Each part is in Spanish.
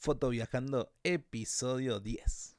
Foto Viajando, episodio 10.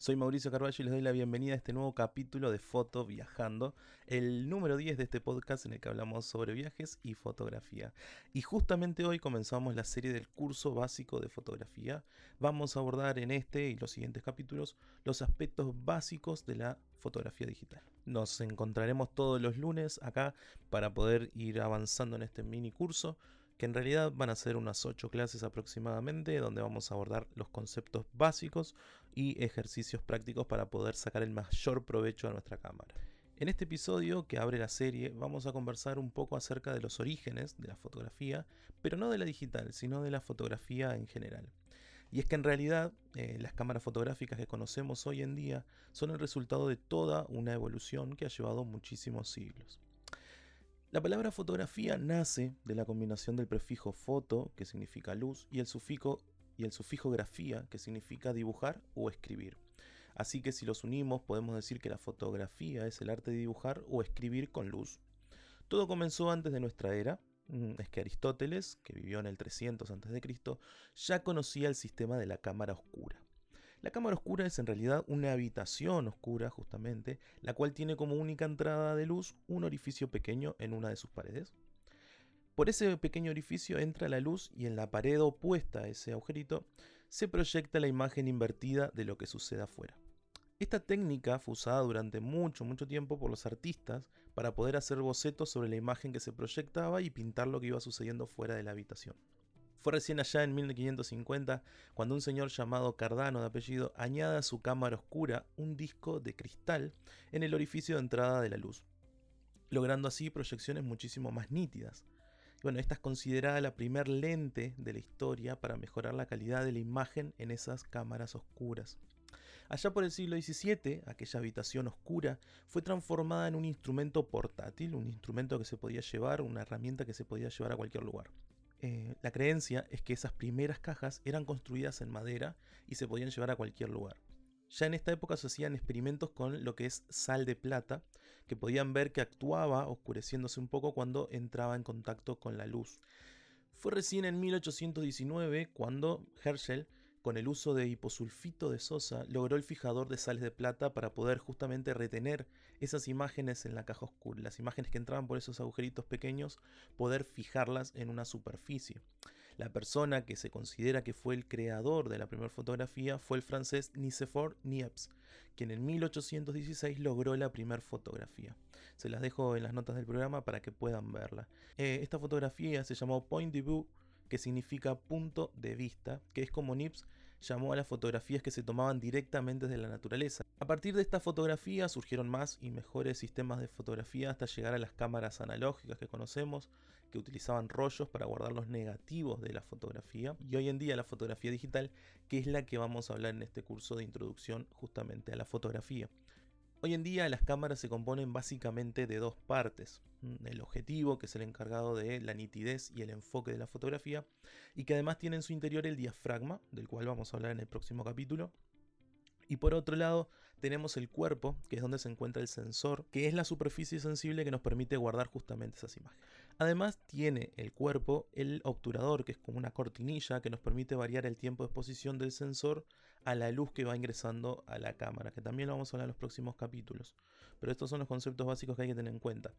Soy Mauricio Carballo y les doy la bienvenida a este nuevo capítulo de Foto Viajando, el número 10 de este podcast en el que hablamos sobre viajes y fotografía. Y justamente hoy comenzamos la serie del curso básico de fotografía. Vamos a abordar en este y los siguientes capítulos los aspectos básicos de la fotografía digital. Nos encontraremos todos los lunes acá para poder ir avanzando en este mini curso que en realidad van a ser unas 8 clases aproximadamente, donde vamos a abordar los conceptos básicos y ejercicios prácticos para poder sacar el mayor provecho a nuestra cámara. En este episodio que abre la serie vamos a conversar un poco acerca de los orígenes de la fotografía, pero no de la digital, sino de la fotografía en general. Y es que en realidad eh, las cámaras fotográficas que conocemos hoy en día son el resultado de toda una evolución que ha llevado muchísimos siglos. La palabra fotografía nace de la combinación del prefijo foto, que significa luz, y el sufijo, grafía, que significa dibujar o escribir. Así que si los unimos podemos decir que la fotografía es el arte de dibujar o escribir con luz. Todo comenzó antes de nuestra era, mm, es que Aristóteles, que vivió en el 300 a.C., ya conocía el sistema de la cámara oscura. La cámara oscura es en realidad una habitación oscura, justamente, la cual tiene como única entrada de luz un orificio pequeño en una de sus paredes. Por ese pequeño orificio entra la luz y en la pared opuesta a ese agujerito se proyecta la imagen invertida de lo que sucede afuera. Esta técnica fue usada durante mucho, mucho tiempo por los artistas para poder hacer bocetos sobre la imagen que se proyectaba y pintar lo que iba sucediendo fuera de la habitación. Fue recién allá en 1550 cuando un señor llamado Cardano de apellido añade a su cámara oscura un disco de cristal en el orificio de entrada de la luz, logrando así proyecciones muchísimo más nítidas. Bueno, esta es considerada la primer lente de la historia para mejorar la calidad de la imagen en esas cámaras oscuras. Allá por el siglo XVII, aquella habitación oscura fue transformada en un instrumento portátil, un instrumento que se podía llevar, una herramienta que se podía llevar a cualquier lugar. Eh, la creencia es que esas primeras cajas eran construidas en madera y se podían llevar a cualquier lugar. Ya en esta época se hacían experimentos con lo que es sal de plata, que podían ver que actuaba oscureciéndose un poco cuando entraba en contacto con la luz. Fue recién en 1819 cuando Herschel con el uso de hiposulfito de sosa, logró el fijador de sales de plata para poder justamente retener esas imágenes en la caja oscura, las imágenes que entraban por esos agujeritos pequeños, poder fijarlas en una superficie. La persona que se considera que fue el creador de la primera fotografía fue el francés Nicephore Niepce, quien en 1816 logró la primera fotografía. Se las dejo en las notas del programa para que puedan verla. Eh, esta fotografía se llamó Point de Vue que significa punto de vista, que es como Nips llamó a las fotografías que se tomaban directamente desde la naturaleza. A partir de esta fotografía surgieron más y mejores sistemas de fotografía hasta llegar a las cámaras analógicas que conocemos, que utilizaban rollos para guardar los negativos de la fotografía, y hoy en día la fotografía digital, que es la que vamos a hablar en este curso de introducción justamente a la fotografía. Hoy en día las cámaras se componen básicamente de dos partes. Mm, el objetivo, que es el encargado de la nitidez y el enfoque de la fotografía, y que además tiene en su interior el diafragma, del cual vamos a hablar en el próximo capítulo, y por otro lado, tenemos el cuerpo, que es donde se encuentra el sensor, que es la superficie sensible que nos permite guardar justamente esas imágenes. Además, tiene el cuerpo el obturador, que es como una cortinilla que nos permite variar el tiempo de exposición del sensor a la luz que va ingresando a la cámara, que también lo vamos a hablar en los próximos capítulos. Pero estos son los conceptos básicos que hay que tener en cuenta.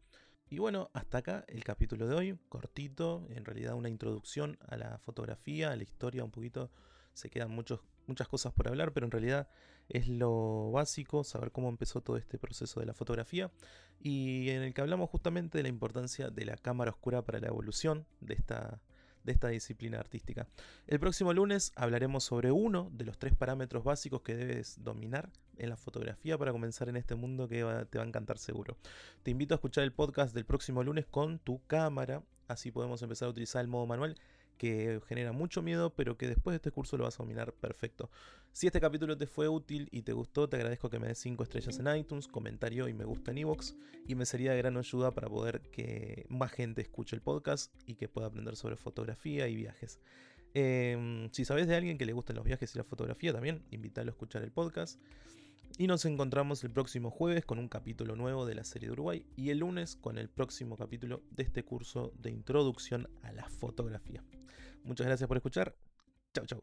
Y bueno, hasta acá el capítulo de hoy, cortito, en realidad una introducción a la fotografía, a la historia un poquito se quedan muchos, muchas cosas por hablar, pero en realidad es lo básico, saber cómo empezó todo este proceso de la fotografía y en el que hablamos justamente de la importancia de la cámara oscura para la evolución de esta, de esta disciplina artística. El próximo lunes hablaremos sobre uno de los tres parámetros básicos que debes dominar en la fotografía para comenzar en este mundo que te va a encantar seguro. Te invito a escuchar el podcast del próximo lunes con tu cámara, así podemos empezar a utilizar el modo manual que genera mucho miedo, pero que después de este curso lo vas a dominar perfecto. Si este capítulo te fue útil y te gustó, te agradezco que me des 5 estrellas en iTunes, comentario y me gusta en iVoox, y me sería de gran ayuda para poder que más gente escuche el podcast y que pueda aprender sobre fotografía y viajes. Em, si sabes de alguien que le gustan los viajes y la fotografía, también invítalo a escuchar el podcast. Y nos encontramos el próximo jueves con un capítulo nuevo de la serie de Uruguay y el lunes con el próximo capítulo de este curso de introducción a la fotografía. Muchas gracias por escuchar. Chau, chau.